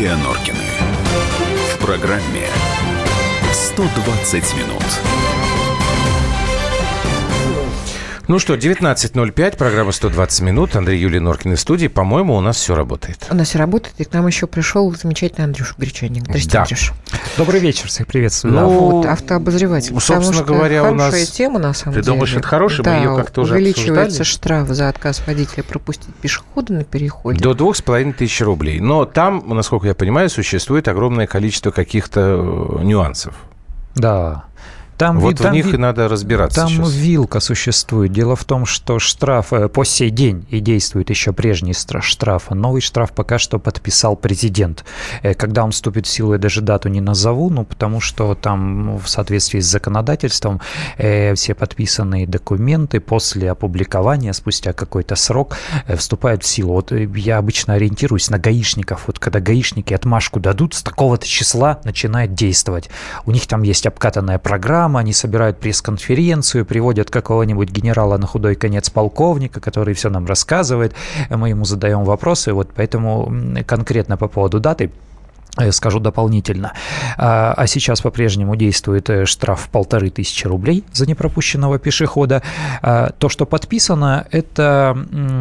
Юлия Норкина. В программе 120 минут. Ну что, 19.05, программа 120 минут. Андрей Юлия Норкин из студии. По-моему, у нас все работает. У нас все работает, и к нам еще пришел замечательный Андрюша Гречаник. Здравствуйте, Да. Андрюш. Добрый вечер, всех приветствую. Ну, Да. Вот, автообозреватель. ну, собственно Потому что говоря, у хорошая нас- тема, на самом Ты деле. думаешь, это хорошая? Мы Да, её как-то уже увеличивается обсуждали. штраф за отказ водителя пропустить пешехода на переходе. До двух с половиной тысяч рублей. Но там, насколько я понимаю, существует огромное количество каких-то э, нюансов. Да. Там, вот вид- в там них вид- и надо разбираться Там сейчас. вилка существует. Дело в том, что штраф э, по сей день и действует еще прежний штраф. Новый штраф пока что подписал президент. Э, Когда он вступит в силу, я даже дату не назову, ну, потому что там ну, в соответствии с законодательством э, все подписанные документы после опубликования, спустя какой-то срок, вступают в силу. Вот я обычно ориентируюсь на гаишников. Вот когда гаишники отмашку дадут, с такого-то числа начинает действовать. У них там есть обкатанная программа, они собирают пресс-конференцию, приводят какого-нибудь генерала на худой конец полковника, который все нам рассказывает, мы ему задаем вопросы, вот поэтому конкретно по поводу даты скажу дополнительно. А а сейчас по-прежнему действует э, штраф полторы тысячи рублей за непропущенного пешехода. А То, что подписано, это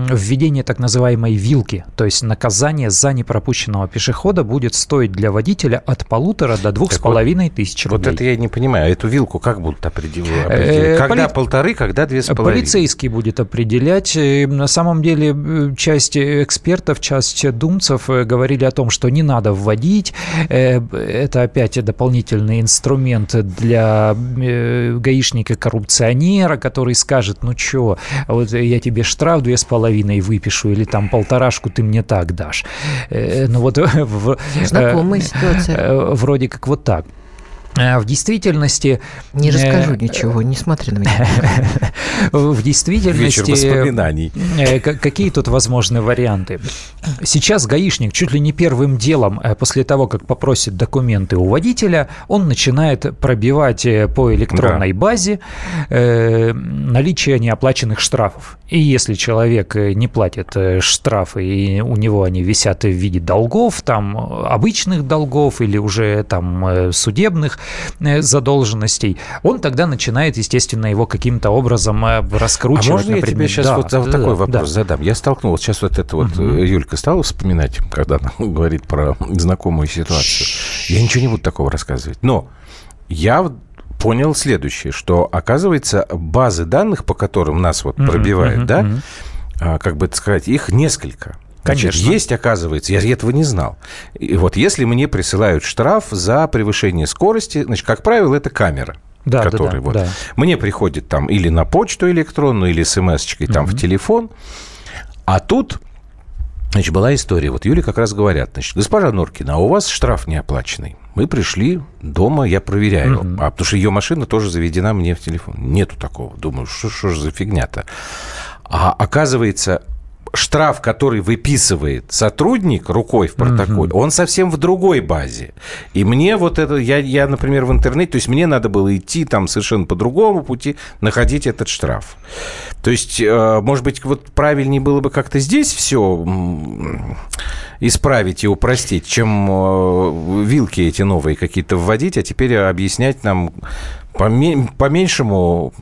введение так называемой вилки, то есть наказание за непропущенного пешехода будет стоить для водителя от полутора до двух с вот- половиной тысяч Вот рублей. это я не понимаю. Эту вилку как будут определять? Э, Когда поли- полторы, когда две с половиной? Полицейский будет определять. Э, На самом деле э, часть экспертов, часть думцев э, говорили о том, что не надо вводить. Э, Это опять дополнительный инструмент для э, гаишника-коррупционера, который скажет, ну что, вот я тебе штраф две с половиной выпишу или там полторашку ты мне так дашь. Э, Ну вот в- Знакомая ситуация. Вроде как вот так. А В действительности... Не расскажу э, ничего, не смотри на меня. В Вечер действительности... воспоминаний. Э, Какие тут возможны варианты? Сейчас гаишник чуть ли не первым делом, э, после того, как попросит документы у водителя, он начинает пробивать по электронной базе э, наличие неоплаченных штрафов. И если человек не платит штрафы, и у него они висят в виде долгов, там обычных долгов или уже там судебных задолженностей, он тогда начинает, естественно, его каким-то образом э, А раскручивать. можно я например. тебе сейчас Да, вот, да, такой да, вопрос да. задам? Я столкнулся, сейчас вот это вот э, Юлька стала вспоминать, когда она говорит про знакомую ситуацию. Я ничего не буду такого рассказывать. Но я понял следующее, что, оказывается, базы данных, по которым нас вот пробивают, мгм, да, а, как бы это сказать, их несколько. Значит, Конечно. есть, оказывается, я этого не знал. И вот если мне присылают штраф за превышение скорости, значит, как правило, это камера. Да, да, который да, вот да. мне приходит там или на почту электронную, или смс-очкой там в телефон. А тут, значит, была история. Вот Юле как раз говорят, значит, госпожа Норкина, а у вас штраф неоплаченный. Мы пришли дома, я проверяю. А потому что ее машина тоже заведена мне в телефон. Нету такого. Думаю, что, что же за фигня-то? А оказывается, штраф, который выписывает сотрудник рукой в протоколе, он совсем в другой базе. И мне вот это, я, я, например, в интернете, то есть мне надо было идти там совершенно по другому пути, находить этот штраф. То есть, э, может быть, вот правильнее было бы как-то здесь все исправить и упростить, чем э, вилки эти новые какие-то вводить, а теперь объяснять нам поме- по-меньшему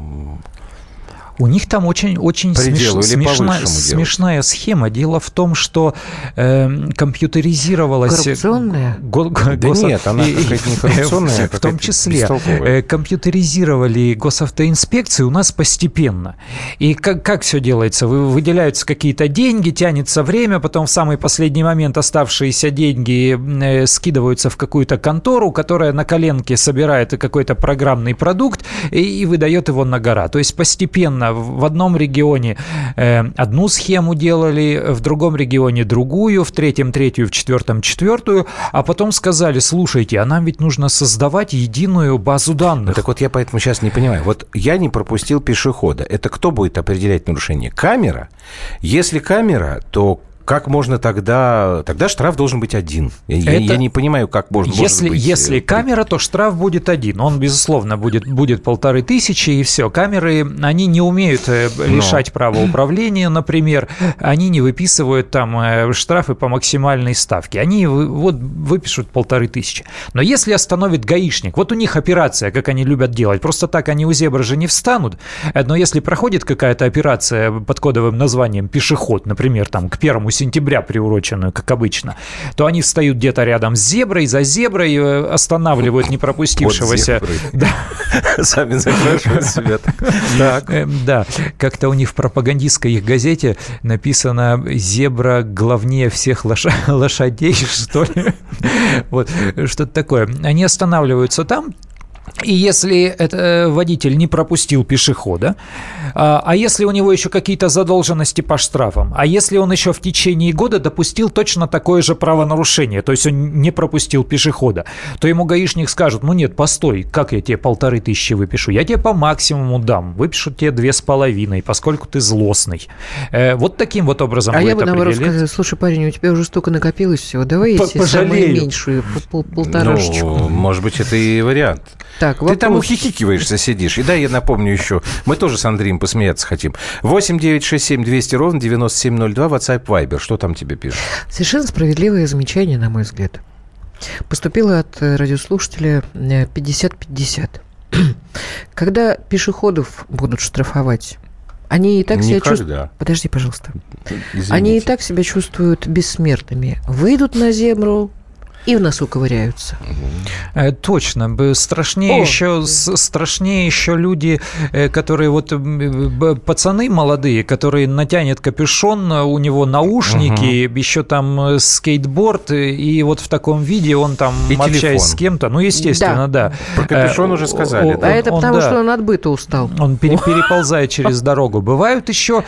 У них там очень, очень Пределу смеш- смешна- смешная схема. Дело в том, что э, компьютеризировалась... Коррупционная? Го- Да госо- нет, она и- какая-то не коррупционная, а В том какая-то числе э, компьютеризировали госавтоинспекции у нас постепенно. И как, как все делается? Вы- Выделяются какие-то деньги, тянется время, потом в самый последний момент оставшиеся деньги э, скидываются в какую-то контору, которая на коленке собирает какой-то программный продукт и, и выдает его на гора. То есть постепенно в в одном регионе э, одну схему делали, в другом регионе другую, в третьем третью, в четвертом четвертую, а потом сказали, слушайте, а нам ведь нужно создавать единую базу данных. так вот я поэтому сейчас не понимаю. Вот я не пропустил пешехода. Это кто будет определять нарушение? Камера? Если камера, то как можно тогда... Тогда штраф должен быть один. Я, Это- я не понимаю, как можно Если, быть, если э, камера, то штраф будет один. Он, безусловно, будет, будет полторы тысячи, и все. Камеры, они не умеют э, лишать права управления, например. Они не выписывают там э, штрафы по максимальной ставке. Они вот выпишут полторы тысячи. Но если остановит гаишник, вот у них операция, как они любят делать, просто так они у зебры же не встанут, но если проходит какая-то операция под кодовым названием «пешеход», например, там к первому сентября приуроченную, как обычно, то они встают где-то рядом с зеброй, за зеброй, э, останавливают не пропустившегося. Да, Сами запрашивают себя. Так. Эм, Да, как-то у них в пропагандистской их газете написано «Зебра главнее всех лоша- лошадей», что ли. Вот, что-то такое. Они останавливаются там, и если это э, водитель не пропустил пешехода, а а если у него еще какие-то задолженности по штрафам, а если он еще в течение года допустил точно такое же правонарушение, то есть он не пропустил пешехода, то ему гаишник скажет, ну нет, постой, как я тебе полторы тысячи выпишу? Я тебе по максимуму дам, выпишу тебе две с половиной, поскольку ты злостный. Э, вот таким вот образом А я будет бы наоборот сказала, слушай, парень, у тебя уже столько накопилось всего, давай я тебе самую меньшую, пол- пол- полторашечку. Ну, может быть, это и вариант. Так, Ты там вопрос. ухихикиваешься, сидишь. И да, я напомню еще, мы тоже с Андреем посмеяться хотим. 8 9 6 7 200 ровно 9702, WhatsApp, Viber. Что там тебе пишут? Совершенно справедливое замечание, на мой взгляд. Поступило от э, радиослушателя э, 50-50. Когда пешеходов будут штрафовать, они и так себя чувствуют... Никогда. Подожди, пожалуйста. Извините. Они и так себя чувствуют бессмертными. Выйдут на землю и в носу ковыряются. Э, Точно. Страшнее О! еще, страшнее еще люди, э, которые вот пацаны молодые, которые натянет капюшон, э, у него наушники, еще там скейтборд, и вот в таком виде он там, И общаясь телефон. с кем-то, ну, естественно, да. Про капюшон уже сказали, о- да. а он- это он, потому, да. что он от быта устал. Он пере- переползает через дорогу. Бывают еще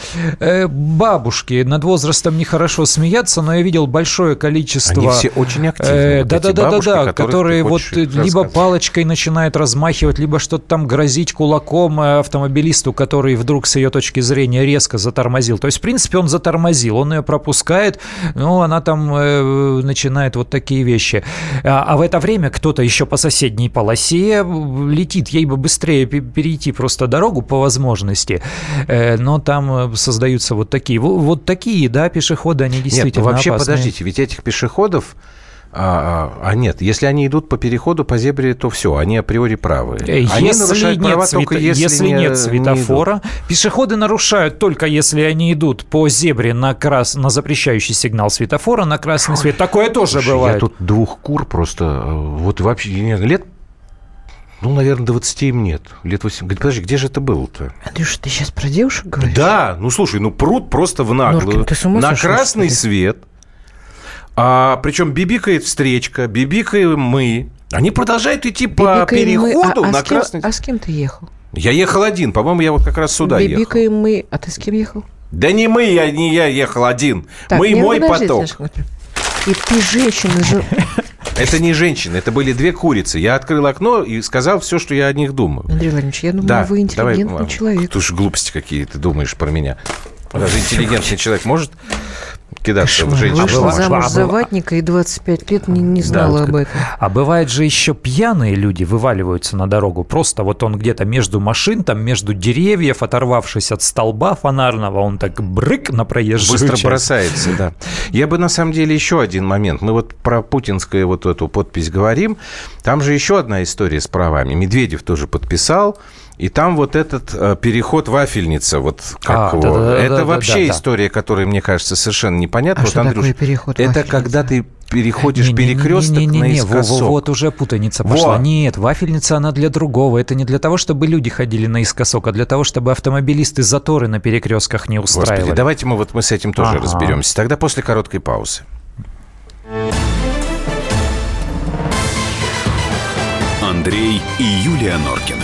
бабушки, над возрастом нехорошо смеяться, но я видел большое количество... Они все очень активны. Э, вот эти Да-да-да-да, бабушки, да, которых которые вот либо палочкой начинают размахивать, либо что-то там грозить кулаком э, автомобилисту, который вдруг с ее точки зрения резко затормозил. То есть, в принципе, он затормозил, он ее пропускает, но она там э, начинает вот такие вещи. А, а в это время кто-то еще по соседней полосе э, летит, ей бы быстрее пе- перейти просто дорогу по возможности, Э, но там э, создаются вот такие, во- вот такие, да, пешеходы, они Нет, действительно ну вообще, опасные. подождите, ведь этих пешеходов... А, а, а нет, если они идут по переходу по зебре, то все, они априори правы. Э, Они Если нарушают нет, права света- только если, не- нет не светофора, пешеходы нарушают только если они идут по зебре на, крас... на запрещающий сигнал светофора на красный свет. Такое тоже Слушай, бывает. Я тут двух кур просто, э, вот вообще, не лет, ну, наверное, 20 им нет. Лет 8. Говорит, подожди, где же это было-то? Андрюша, ты сейчас про девушек говоришь? Да, ну, слушай, ну, пруд просто в наглую. Норкин, ты с ума на сошел, красный что ли? свет. А, причем бибикает встречка, бибикаем мы. Они продолжают идти по Бибикаем мы. переходу а, а на кем, красный... а с кем ты ехал? Я ехал один, по-моему, я вот как раз сюда ехал. Бибикаем мы. А ты с кем ехал? Да не мы, я, не я ехал один. Так, мы и мой поток. И ты женщина же... Это не женщины, это были две курицы. Я открыл окно и сказал все, что я о них думаю. Андрей Владимирович, я думаю, Да, вы интеллигентный давай, человек. Ты же глупости какие ты думаешь про меня. Даже интеллигентный человек может кидаться в Кошмар. женщину. Вышла была- замуж а за ватника и 25 лет не, не знала об этом. А бывает же еще пьяные люди вываливаются на дорогу. Просто вот он где-то между машин, там между деревьев, оторвавшись от столба фонарного, он так брык на проезжую Быстро часть. бросается, да. Я бы на самом деле еще один момент. Мы вот про путинскую вот эту подпись говорим. Там же еще одна история с правами. Медведев тоже подписал. И там вот этот э, переход вафельница, вот как А, его, да-да-да, это да-да, вообще да. история, которая, мне кажется, совершенно непонятна. А Вот, что Андрюш, такое переход Это вафельница? когда ты переходишь Не-не-не-не-не, перекресток не-не-не, во- во- наискосок. Вот уже путаница Во. пошла. Нет, вафельница она для другого. Это не для того, чтобы люди ходили наискосок, а для того, чтобы автомобилисты заторы на перекрестках не устраивали. Господи, давайте мы вот мы с этим тоже Ага. разберемся. Тогда после короткой паузы. Андрей и Юлия Норкины.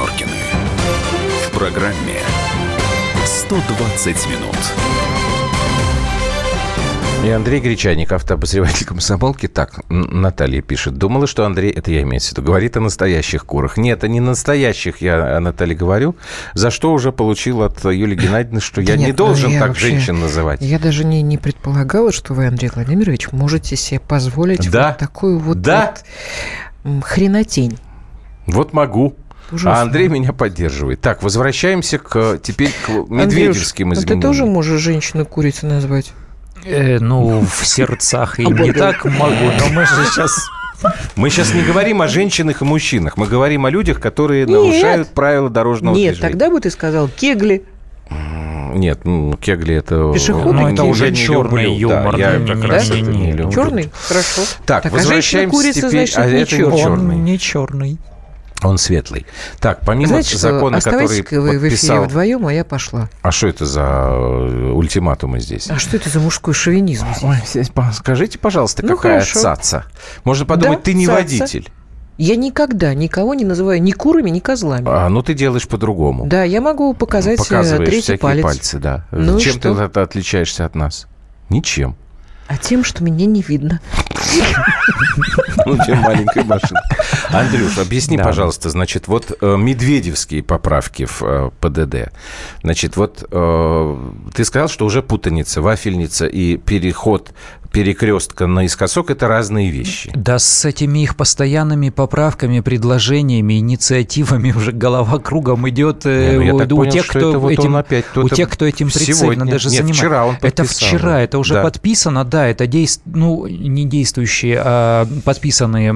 Норкины. В программе 120 минут. И Андрей Гречаник, автообозреватель комсомолки, так, Наталья пишет. Думала, что Андрей, это я имею в виду, говорит о настоящих курах. Нет, не настоящих, я о Наталье говорю, за что уже получил от Юлии Геннадьевны, что я Да не нет, ну должен я так вообще- женщин называть. Я даже не, не предполагала, что вы, Андрей Владимирович, можете себе позволить Да. вот такую вот, Да. вот, хренотень. Вот могу. Ужасно. А Андрей меня поддерживает. Так, возвращаемся к теперь к медведевским Андрюш, а изменениям. ты тоже можешь женщину курицей назвать? Э, ну, в сердцах и А не так могу, но мы же сейчас... Мы сейчас не говорим о женщинах и мужчинах, мы говорим о людях, которые Нет. нарушают правила дорожного Нет, движения. тогда бы ты сказал кегли. Нет, ну, кегли это... Пешеходы Ну, это кегли. уже не черный люблю. юмор. Да, я как не- раз не- это не не люблю. Черный? Хорошо. Так, а возвращаемся женщина-курица, теперь- значит, а не это не черный. черный. Он не черный. Он светлый. Так, помимо Знаете что, закона, который оставайтесь-ка вы в эфире подписал... вдвоем, а я пошла. А что это за э, ультиматумы здесь? А что это за мужской шовинизм? здесь? Ой, скажите, пожалуйста, Ну, какая хорошо. цаца? Можно подумать, Да, ты не цаца. водитель. Я никогда никого не называю ни курами, ни козлами. А, ну, ты делаешь по-другому. Да, я могу показать э, Показываешь третий палец. пальцы, да. Ну Чем что? ты от- отличаешься от нас? Ничем. А тем, что меня не видно. Ну, чем маленькая машина. Андрюш, объясни, Да. пожалуйста, значит, вот э, медведевские поправки в э, ПДД. Значит, вот э, ты сказал, что уже путаница, вафельница и переход перекрестка наискосок – это разные вещи. Да с этими их постоянными поправками, предложениями, инициативами уже голова кругом идет Не, ну я у, так у понял, тех, кто это вот этим, опять у тех, кто этим прицельно сегодня- даже нет, занимается. вчера он это подписал. вчера, это уже Да. подписано, да, это действ... ну, не действующие, а подписанные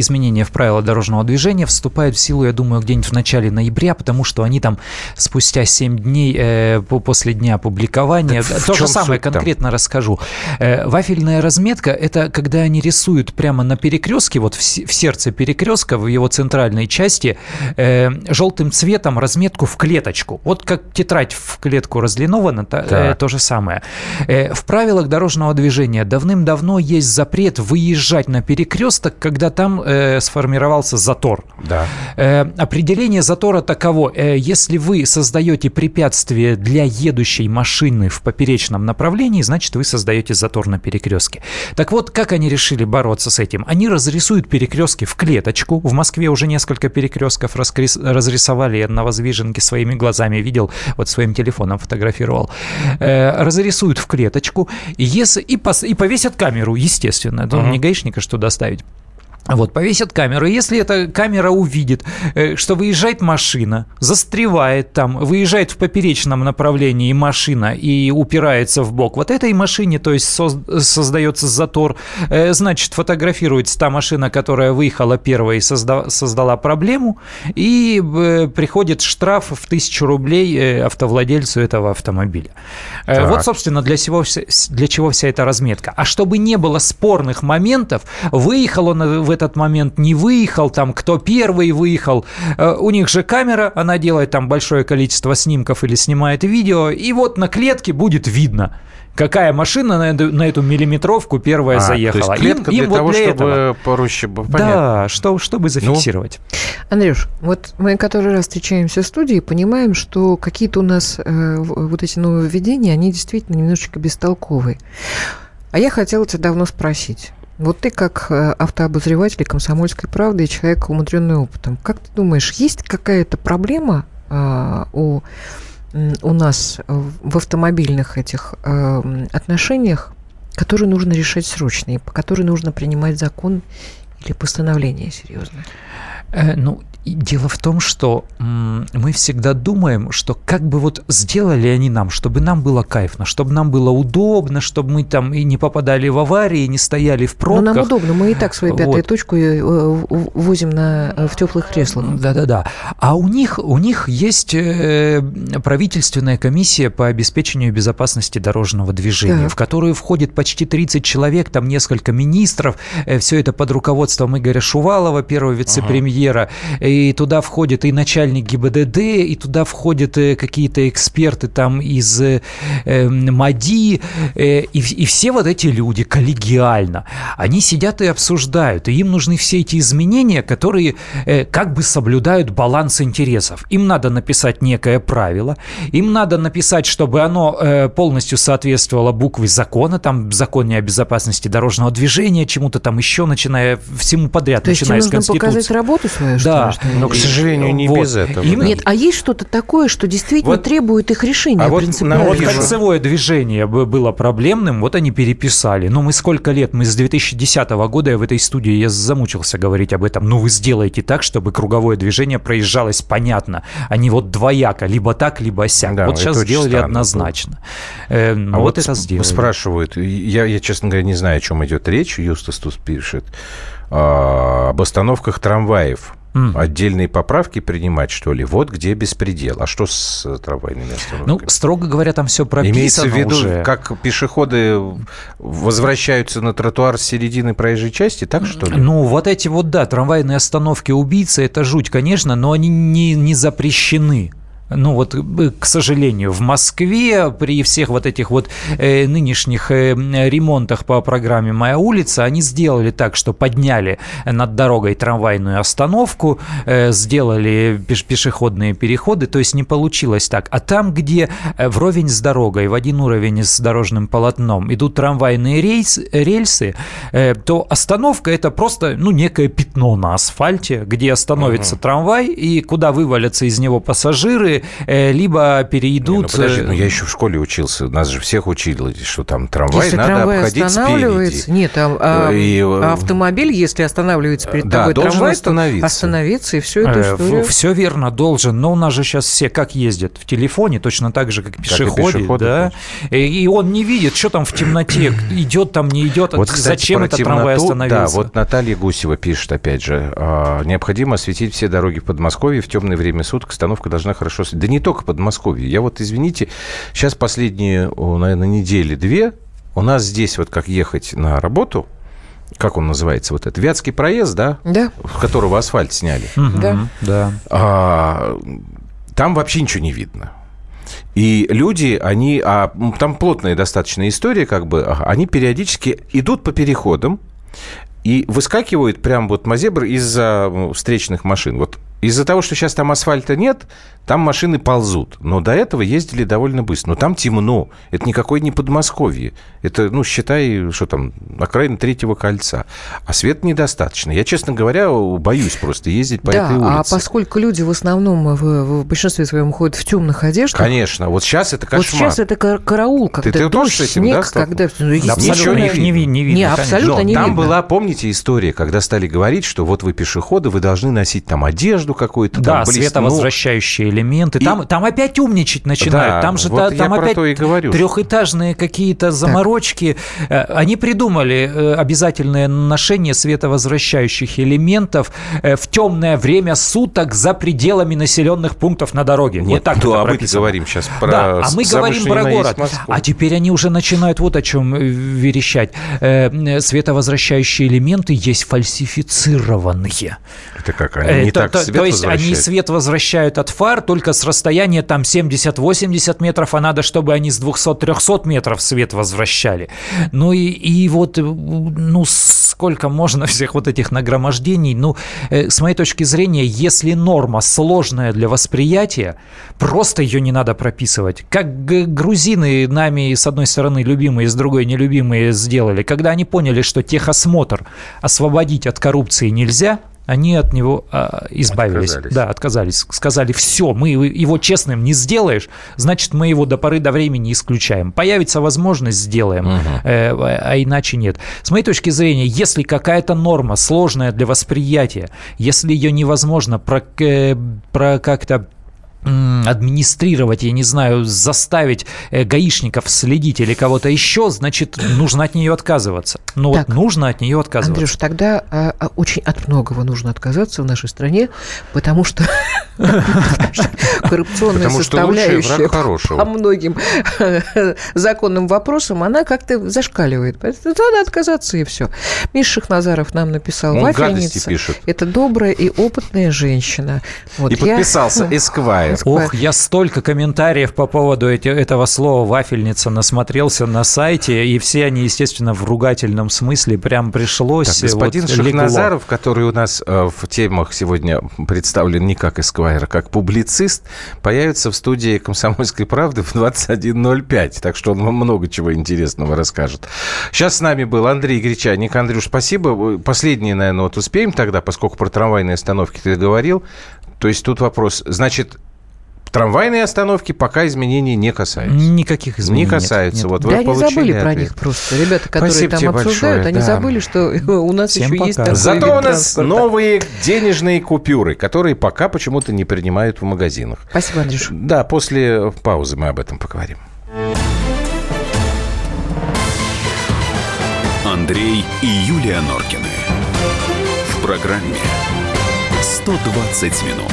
изменения в правила дорожного движения вступают в силу, я думаю, где-нибудь в начале ноября, потому что они там спустя 7 дней э, по- после дня Так в то же самое конкретно расскажу. Э, Вафельная разметка – это когда они рисуют прямо на перекрестке, вот в се- в сердце перекрестка, в его центральной части, э, желтым цветом разметку в клеточку. Вот как тетрадь в клетку разлинована, то, Так. то же самое. В правилах дорожного движения давным-давно есть запрет выезжать на перекресток, когда там э, сформировался затор. Да. Э, определение затора таково. Э, если вы создаете препятствие для едущей машины в поперечном направлении, значит, вы создаете затор на перекрестке. Так вот, как они решили бороться с этим? Они разрисуют перекрестки в клеточку. В Москве уже несколько перекрестков раскрес- разрисовали. Я на воздвиженке своими глазами видел, вот своим телефоном фотографировал. Э, разрисуют в клеточку если, и, пос- и повесят камеру, естественно. Ну, Не гаишника что доставить. Вот, повесят камеру. Если эта камера увидит, э, что выезжает машина, застревает там, выезжает в поперечном направлении машина и упирается в бок, вот этой машине, то есть соз- создается затор, э, значит, фотографируется та машина, которая выехала первой и созда- создала проблему, и э, приходит штраф в тысячу рублей автовладельцу этого автомобиля. Так. Вот, собственно, для, всего, для чего вся эта разметка. А чтобы не было спорных моментов, выехал он в этот момент, не выехал, там, кто первый выехал. Э, У них же камера, она делает там большое количество снимков или снимает видео, и вот на клетке будет видно, какая машина на эту, на эту миллиметровку первая А, заехала. То есть клетка Им- им для вот того, для чтобы этого. проще было. Понятно. Да, что, чтобы зафиксировать. Андрюш, вот мы который раз встречаемся в студии, понимаем, что какие-то у нас э, вот эти нововведения, они действительно немножечко бестолковые. А я хотела тебя давно спросить. Вот ты как э, автообозреватель «Комсомольской правды» и человек, умудренный опытом, как ты думаешь, есть какая-то проблема а, у, у нас в автомобильных этих м, отношениях, которую нужно решать срочно, и по которой нужно принимать закон или постановление серьезное? Э, Ну, дело в том, что мы всегда думаем, что как бы вот сделали они нам, чтобы нам было кайфно, чтобы нам было удобно, чтобы мы там и не попадали в аварии, и не стояли в Ну, пробках. нам удобно, мы и так свою пятую Вот. точку э, в- возим на, э, в теплых креслах. Да-да-да. А у них, у них есть э, правительственная комиссия по обеспечению безопасности дорожного движения, Так. в которую входит почти 30 человек, там несколько министров. все это под руководством Игоря Шувалова, первого вице-премьера. Карьера, и туда входит и начальник ГИБДД, и туда входят э, какие-то эксперты там из э, э, МАДИ, э, и, и все вот эти люди коллегиально, они сидят и обсуждают, и им нужны все эти изменения, которые э, как бы соблюдают баланс интересов. Им надо написать некое правило, им надо написать, чтобы оно э, полностью соответствовало букве закона, там законе о безопасности дорожного движения, чему-то там еще, начиная всему подряд, То начиная с нужно Конституции. показать работу свою, что Да. ли, что ли? Но, к сожалению, не Вот. без этого. Им- Нет, а есть что-то такое, что действительно Вот- требует их решения а вот принципиально? Вот кольцевое движение было проблемным, вот они переписали. Ну, мы сколько лет, мы с 2010 года, я в этой студии, я замучился говорить об этом. Ну, вы сделаете так, чтобы круговое движение проезжалось понятно, а не вот двояко, либо так, либо сяк. Да, вот сейчас сделали странно однозначно. Э, А вот, вот это сп- сделали. спрашивают, я, я, честно говоря, не знаю, о чем идет речь, Юстас тут пишет, об остановках трамваев. Отдельные поправки принимать, что ли? Вот где беспредел. А что с э, трамвайными Ну, остановками? строго говоря, там все прописано Имеется в виду, уже. как пешеходы возвращаются на тротуар с середины проезжей части, так что ли? Ну, вот эти вот, да, трамвайные остановки убийцы, это жуть, конечно, но они не, не запрещены. Ну вот, э, к сожалению, в Москве при всех вот этих вот э, нынешних э, ремонтах по программе «Моя улица» они сделали так, что подняли над дорогой трамвайную остановку, э, сделали пеш- пешеходные переходы, то есть не получилось так. А там, где э, вровень с дорогой, в один уровень с дорожным полотном идут трамвайные рейс, рельсы, э, то остановка это просто ну, некое пятно на асфальте, где остановится трамвай и куда вывалятся из него пассажиры, э, либо Не, перейдут... ну, подожди, э, ну, я еще в школе учился, нас же всех учили, что там трамвай Если надо трамвай обходить останавливается, спереди. нет, а, а- И, э, а автомобиль, если останавливается перед Да, тобой должен трамвай, остановиться. остановиться и всю эту историю. все верно, должен. Но у нас же сейчас все как ездят? В телефоне, точно так же, как и пешеходы. да? И, и он не видит, что там в темноте, идет там, не идет. Вот, кстати, Зачем этот трамвай остановился? Да, вот Наталья Гусева пишет, опять же, а, необходимо осветить все дороги в Подмосковье в темное время суток. Остановка должна хорошо... светить. Да не только Подмосковье. Я вот, извините, сейчас последние, наверное, недели две у нас здесь вот как ехать на работу, как он называется, вот это, Вятский проезд, да, Да, в которого асфальт сняли, Да. да. а, там вообще ничего не видно. И люди, они, а там плотная достаточно история, как бы, они периодически идут по переходам и выскакивают прям вот мазебр из-за встречных машин. Вот из-за того, что сейчас там асфальта нет, там машины ползут. Но до этого ездили довольно быстро. Но там темно. Это никакое не Подмосковье. Это, ну, считай, что там, окраина третьего кольца. А света недостаточно. Я, честно говоря, боюсь просто ездить по да, этой а улице. поскольку люди в основном в, в большинстве своем ходят в темных одеждах, Конечно. Вот сейчас это вот кошмар. сейчас это кар- караул, когда ты тоже дождь, с этим, снег, да, когда... Ну, Да, абсолютно не их не, ви- не видно. Не, абсолютно Но не там видно. была, помните, история, когда стали говорить, что вот вы пешеходы, вы должны носить там одежду какую-то, Да, там, световозвращающие элементы. И- Там, там опять умничать начинают. Да, там же вот та- я там про опять то и говорю. трехэтажные какие-то заморочки. Э, Они придумали э, обязательное ношение световозвращающих элементов э, в темное время суток за пределами населенных пунктов на дороге. Нет, вот так ну, это а мы говорим сейчас про Да, а мы говорим про город. Москву. А теперь они уже начинают вот о чем верещать. Световозвращающие элементы есть фальсифицированные. Это как, они Э, не так то- свет то есть они свет возвращают от фар только с расстояния там 70-80 метров, а надо, чтобы они с 200-300 метров свет возвращали. Ну и, и вот, э, ну сколько можно всех вот этих нагромождений. Ну, э, с моей точки зрения, если норма сложная для восприятия, просто ее не надо прописывать. Как грузины нами с одной стороны любимые, с другой нелюбимые сделали. Когда они поняли, что техосмотр освободить от коррупции нельзя, они от него а, избавились. Отказались. Да, отказались. Сказали, все, мы его честным не сделаешь, значит, мы его до поры до времени исключаем. Появится возможность, сделаем, э, а иначе нет. С моей точки зрения, если какая-то норма сложная для восприятия, если ее невозможно про, э, про как-то администрировать, я не знаю, заставить э, гаишников следить или кого-то еще, значит, нужно от нее отказываться. Ну вот нужно от нее отказываться. Андрюш, тогда а, а, очень от многого нужно отказаться в нашей стране, потому что коррупционная составляющая по многим законным вопросам, она как-то зашкаливает. Поэтому надо отказаться и все. Миша Шахназаров нам написал вафельница. Это добрая и опытная женщина. И подписался Эсквайр. Ох, я столько комментариев по поводу эти, этого слова «вафельница» насмотрелся на сайте, и все они, естественно, в ругательном смысле прям пришлось. Так, господин вот, Шахназаров, легло. который у нас э, в темах сегодня представлен не как Эсквайр, а как публицист, появится в студии «Комсомольской правды» в 21.05, так что он вам много чего интересного расскажет. Сейчас с нами был Андрей Гречаник. Андрюш, спасибо. Последнее, наверное, вот успеем тогда, поскольку про трамвайные остановки ты говорил. То есть тут вопрос, значит, Трамвайные остановки пока изменений не касаются. Никаких изменений Не касаются. Нет, Вот да, они забыли ответ. про них просто. Ребята, которые Спасибо там обсуждают, большое, они да. забыли, что у нас Всем еще пока. есть такой Зато у нас транспорта. новые денежные купюры, которые пока почему-то не принимают в магазинах. Спасибо, Андрюш. Да, после паузы мы об этом поговорим. Андрей и Юлия Норкины. В программе «120 минут».